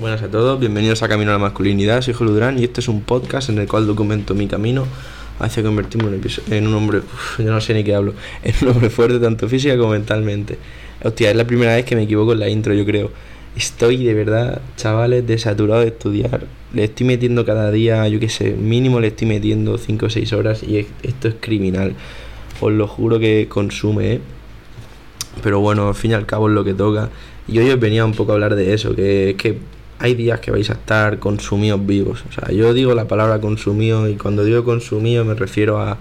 Buenas a todos, bienvenidos a Camino a la Masculinidad, soy Julio Durán y este es un podcast en el cual documento mi camino hacia convertirme en un hombre, yo no sé ni qué hablo, en un hombre fuerte tanto física como mentalmente. Hostia, es la primera vez que me equivoco en la intro, yo creo. Estoy de verdad, chavales, desaturado de estudiar. Le estoy metiendo cada día, yo qué sé, mínimo le estoy metiendo 5 o 6 horas y esto es criminal. Os lo juro que consume, ¿eh? Pero bueno, al fin y al cabo es lo que toca. Y hoy os venía un poco a hablar de eso, que es que hay días que vais a estar consumidos vivos. O sea, yo digo la palabra consumido y cuando digo consumido me refiero a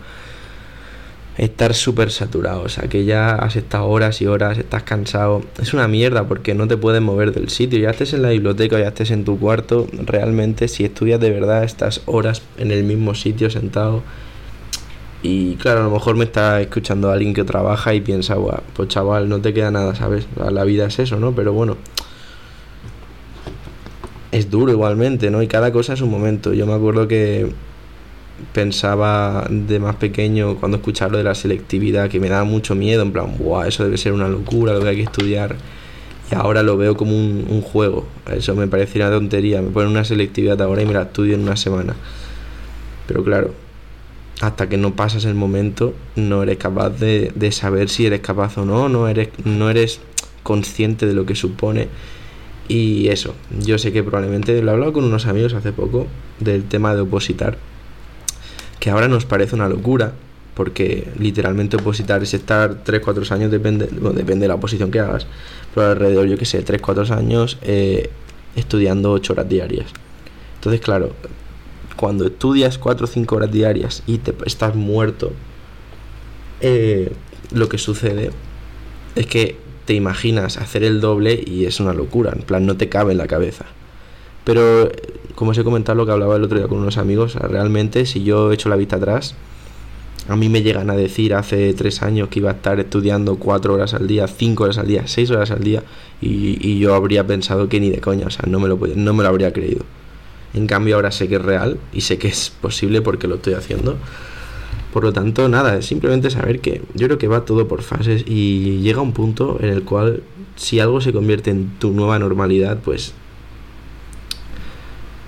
estar súper saturado. O sea, que ya has estado horas y horas, estás cansado. Es una mierda porque no te puedes mover del sitio. Ya estés en la biblioteca, ya estés en tu cuarto. Realmente, si estudias de verdad, estás horas en el mismo sitio sentado y claro, a lo mejor me está escuchando alguien que trabaja y piensa, pues chaval, no te queda nada, ¿sabes? La vida es eso, ¿no? Pero bueno, es duro igualmente, ¿no? Y cada cosa es un momento. Yo me acuerdo que pensaba de más pequeño cuando escuchaba lo de la selectividad, que me daba mucho miedo, en plan, ¡buah! Eso debe ser una locura, lo que hay que estudiar. Y ahora lo veo como un, juego. Eso me parece una tontería. Me ponen una selectividad ahora y me la estudio en una semana. Pero claro, hasta que no pasas el momento, no eres capaz de, de, saber si eres capaz o no, no eres, no eres consciente de lo que supone. Y eso, yo sé que probablemente lo he hablado con unos amigos hace poco del tema de opositar, que ahora nos parece una locura, porque literalmente opositar es estar 3-4 años, depende, depende de la oposición que hagas, pero alrededor, yo que sé, 3-4 años eh, estudiando 8 horas diarias. Entonces, claro, cuando estudias 4 o 5 horas diarias y te estás muerto, eh, lo que sucede es que te imaginas hacer el doble y es una locura, en plan no te cabe en la cabeza. Pero, como os he comentado lo que hablaba el otro día con unos amigos, realmente si yo echo la vista atrás, a mí me llegan a decir hace tres años que iba a estar estudiando cuatro horas al día, cinco horas al día, seis horas al día, y, y yo habría pensado que ni de coña, o sea, no me lo, no me lo habría creído. En cambio ahora sé que es real y sé que es posible porque lo estoy haciendo. Por lo tanto, nada, es simplemente saber que yo creo que va todo por fases y llega un punto en el cual si algo se convierte en tu nueva normalidad, pues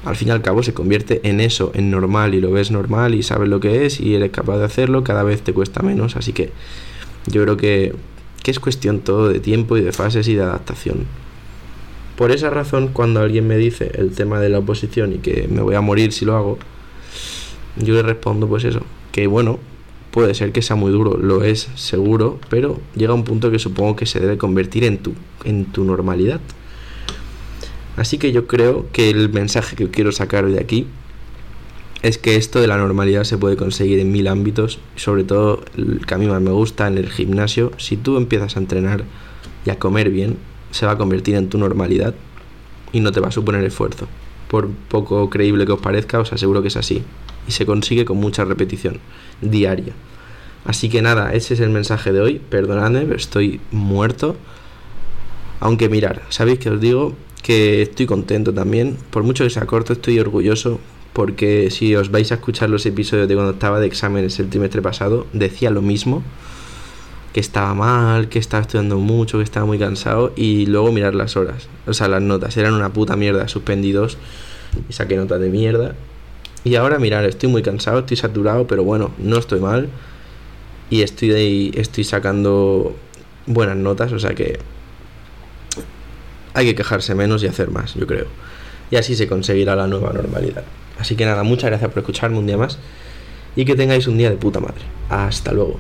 al fin y al cabo se convierte en eso, en normal y lo ves normal y sabes lo que es y eres capaz de hacerlo, cada vez te cuesta menos, así que yo creo que, que es cuestión todo de tiempo y de fases y de adaptación. Por esa razón, cuando alguien me dice el tema de la oposición y que me voy a morir si lo hago, yo le respondo pues eso, que bueno, puede ser que sea muy duro, lo es seguro, pero llega un punto que supongo que se debe convertir en tu, en tu normalidad. Así que yo creo que el mensaje que quiero sacar de aquí es que esto de la normalidad se puede conseguir en mil ámbitos, sobre todo el que a mí más me gusta en el gimnasio. Si tú empiezas a entrenar y a comer bien, se va a convertir en tu normalidad y no te va a suponer esfuerzo. Por poco creíble que os parezca, os aseguro que es así. Y se consigue con mucha repetición diaria. Así que nada, ese es el mensaje de hoy. Perdonadme, pero estoy muerto. Aunque mirar, sabéis que os digo que estoy contento también. Por mucho que sea corto, estoy orgulloso. Porque si os vais a escuchar los episodios de cuando estaba de exámenes el trimestre pasado, decía lo mismo que estaba mal, que estaba estudiando mucho, que estaba muy cansado y luego mirar las horas, o sea, las notas eran una puta mierda, suspendidos y saqué notas de mierda. Y ahora mirar, estoy muy cansado, estoy saturado, pero bueno, no estoy mal y estoy estoy sacando buenas notas, o sea que hay que quejarse menos y hacer más, yo creo. Y así se conseguirá la nueva normalidad. Así que nada, muchas gracias por escucharme un día más y que tengáis un día de puta madre. Hasta luego.